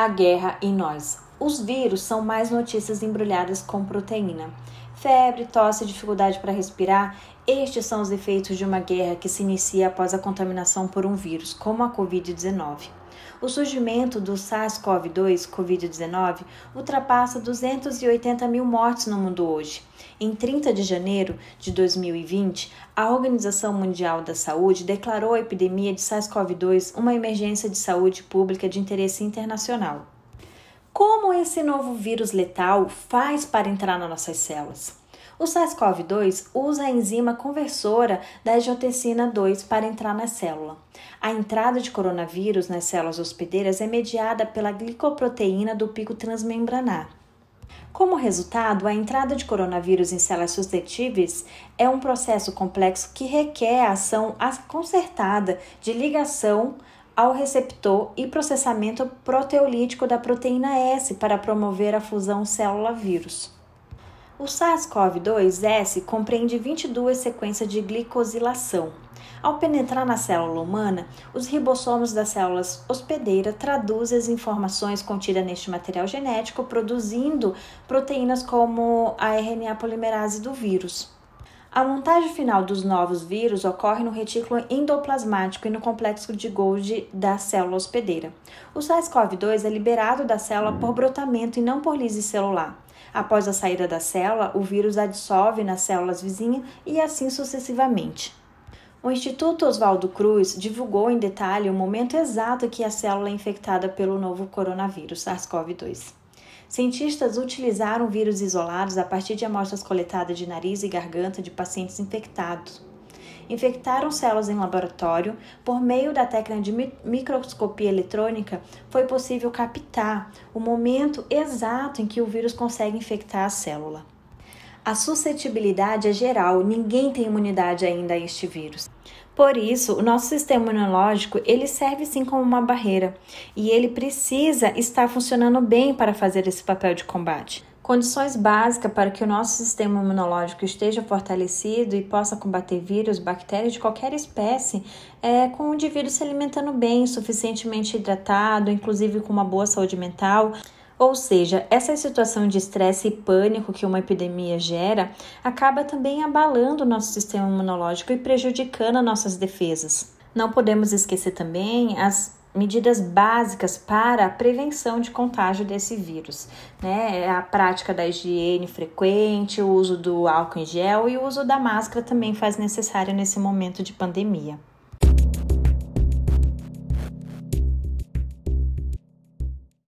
A guerra em nós. Os vírus são mais notícias embrulhadas com proteína. Febre, tosse, dificuldade para respirar, estes são os efeitos de uma guerra que se inicia após a contaminação por um vírus, como a Covid-19. O surgimento do SARS-CoV-2, Covid-19, ultrapassa 280 mil mortes no mundo hoje. Em 30 de janeiro de 2020, a Organização Mundial da Saúde declarou a epidemia de SARS-CoV-2 uma emergência de saúde pública de interesse internacional. Como esse novo vírus letal faz para entrar nas nossas células? O SARS-CoV-2 usa a enzima conversora da angiotensina 2 para entrar na célula. A entrada de coronavírus nas células hospedeiras é mediada pela glicoproteína do pico transmembranar. Como resultado, a entrada de coronavírus em células suscetíveis é um processo complexo que requer a ação concertada de ligação ao receptor e processamento proteolítico da proteína S para promover a fusão célula-vírus. O SARS-CoV-2-S compreende 22 sequências de glicosilação. Ao penetrar na célula humana, os ribossomos das células hospedeira traduzem as informações contidas neste material genético, produzindo proteínas como a RNA polimerase do vírus. A montagem final dos novos vírus ocorre no retículo endoplasmático e no complexo de Golgi da célula hospedeira. O SARS-CoV-2 é liberado da célula por brotamento e não por lise celular. Após a saída da célula, o vírus adsorve nas células vizinhas e assim sucessivamente. O Instituto Oswaldo Cruz divulgou em detalhe o momento exato em que a célula é infectada pelo novo coronavírus SARS-CoV-2. Cientistas utilizaram vírus isolados a partir de amostras coletadas de nariz e garganta de pacientes infectados infectaram células em laboratório, por meio da técnica de microscopia eletrônica, foi possível captar o momento exato em que o vírus consegue infectar a célula. A suscetibilidade é geral, ninguém tem imunidade ainda a este vírus. Por isso, o nosso sistema imunológico, ele serve sim como uma barreira e ele precisa estar funcionando bem para fazer esse papel de combate. Condições básicas para que o nosso sistema imunológico esteja fortalecido e possa combater vírus, bactérias de qualquer espécie, é com o indivíduo se alimentando bem, suficientemente hidratado, inclusive com uma boa saúde mental. Ou seja, essa situação de estresse e pânico que uma epidemia gera acaba também abalando o nosso sistema imunológico e prejudicando as nossas defesas. Não podemos esquecer também as medidas básicas para a prevenção de contágio desse vírus, né? É a prática da higiene frequente, o uso do álcool em gel e o uso da máscara também faz necessário nesse momento de pandemia.